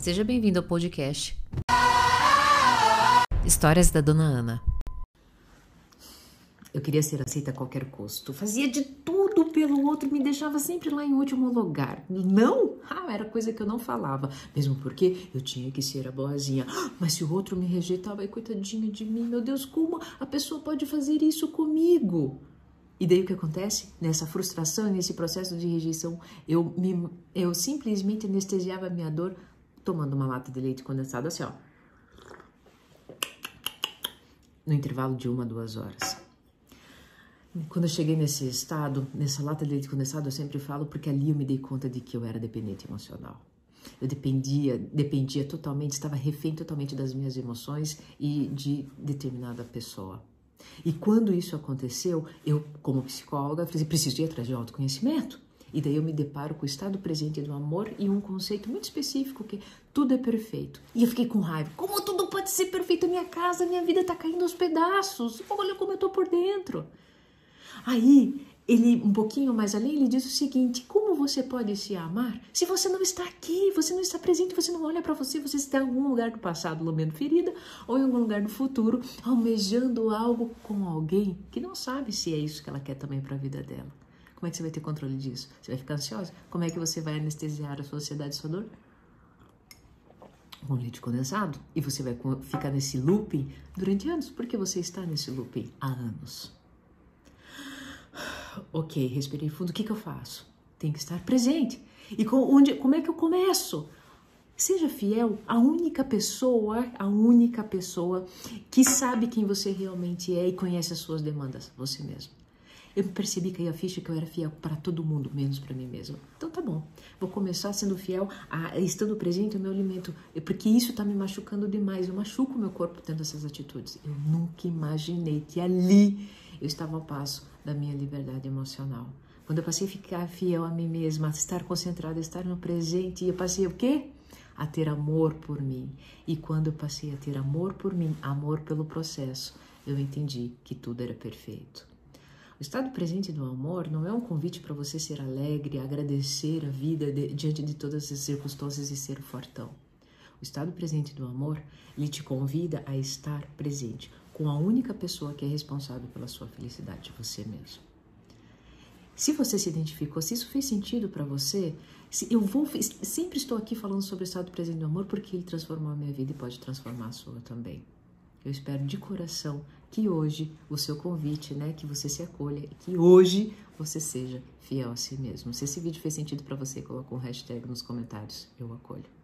Seja bem-vindo ao podcast Histórias da Dona Ana. Eu queria ser aceita a qualquer custo. Fazia de tudo pelo outro, me deixava sempre lá em último lugar. Não? Ah, era coisa que eu não falava. Mesmo porque eu tinha que ser a boazinha. Mas se o outro me rejeitava, ai, coitadinha de mim, meu Deus, como a pessoa pode fazer isso comigo? E daí o que acontece? Nessa frustração e nesse processo de rejeição, eu, me, eu simplesmente anestesiava a minha dor tomando uma lata de leite condensado assim, ó. No intervalo de uma, duas horas. Quando eu cheguei nesse estado, nessa lata de leite condensado, eu sempre falo porque ali eu me dei conta de que eu era dependente emocional. Eu dependia, dependia totalmente, estava refém totalmente das minhas emoções e de determinada pessoa. E quando isso aconteceu, eu, como psicóloga, preciso ir atrás de autoconhecimento. E daí eu me deparo com o estado presente do amor e um conceito muito específico que tudo é perfeito. E eu fiquei com raiva. Como tudo pode ser perfeito? Minha casa, minha vida está caindo aos pedaços. Olha como eu estou por dentro. Aí, ele, um pouquinho mais além, ele diz o seguinte: como você pode se amar se você não está aqui, você não está presente, você não olha para você, você está em algum lugar do passado lambendo ferida ou em algum lugar do futuro almejando algo com alguém que não sabe se é isso que ela quer também para a vida dela. Como é que você vai ter controle disso? Você vai ficar ansiosa? Como é que você vai anestesiar a sua ansiedade e sua dor? Com leite condensado. E você vai ficar nesse looping durante anos, porque você está nesse looping há anos. Ok, respirei fundo. O que, que eu faço? Tem que estar presente. E com, onde, como é que eu começo? Seja fiel à única pessoa, a única pessoa que sabe quem você realmente é e conhece as suas demandas, você mesmo. Eu percebi que a ficha que eu era fiel para todo mundo, menos para mim mesma. Então tá bom, vou começar sendo fiel, a, estando presente o meu alimento, porque isso tá me machucando demais. Eu machuco meu corpo tendo essas atitudes. Eu nunca imaginei que ali eu estava ao passo da minha liberdade emocional. Quando eu passei a ficar fiel a mim mesma, a estar concentrada, a estar no presente, eu passei o quê? A ter amor por mim. E quando eu passei a ter amor por mim, amor pelo processo, eu entendi que tudo era perfeito. O estado presente do amor não é um convite para você ser alegre, agradecer a vida de, diante de todas as circunstâncias e ser o fortão. O estado presente do amor, ele te convida a estar presente com a única pessoa que é responsável pela sua felicidade, você mesmo. Se você se identificou, se isso fez sentido para você, eu vou sempre estou aqui falando sobre o estado presente do amor porque ele transformou a minha vida e pode transformar a sua também. Eu espero de coração que hoje o seu convite, né, que você se acolha e que hoje você seja fiel a si mesmo. Se esse vídeo fez sentido para você, coloca um hashtag nos comentários. Eu acolho.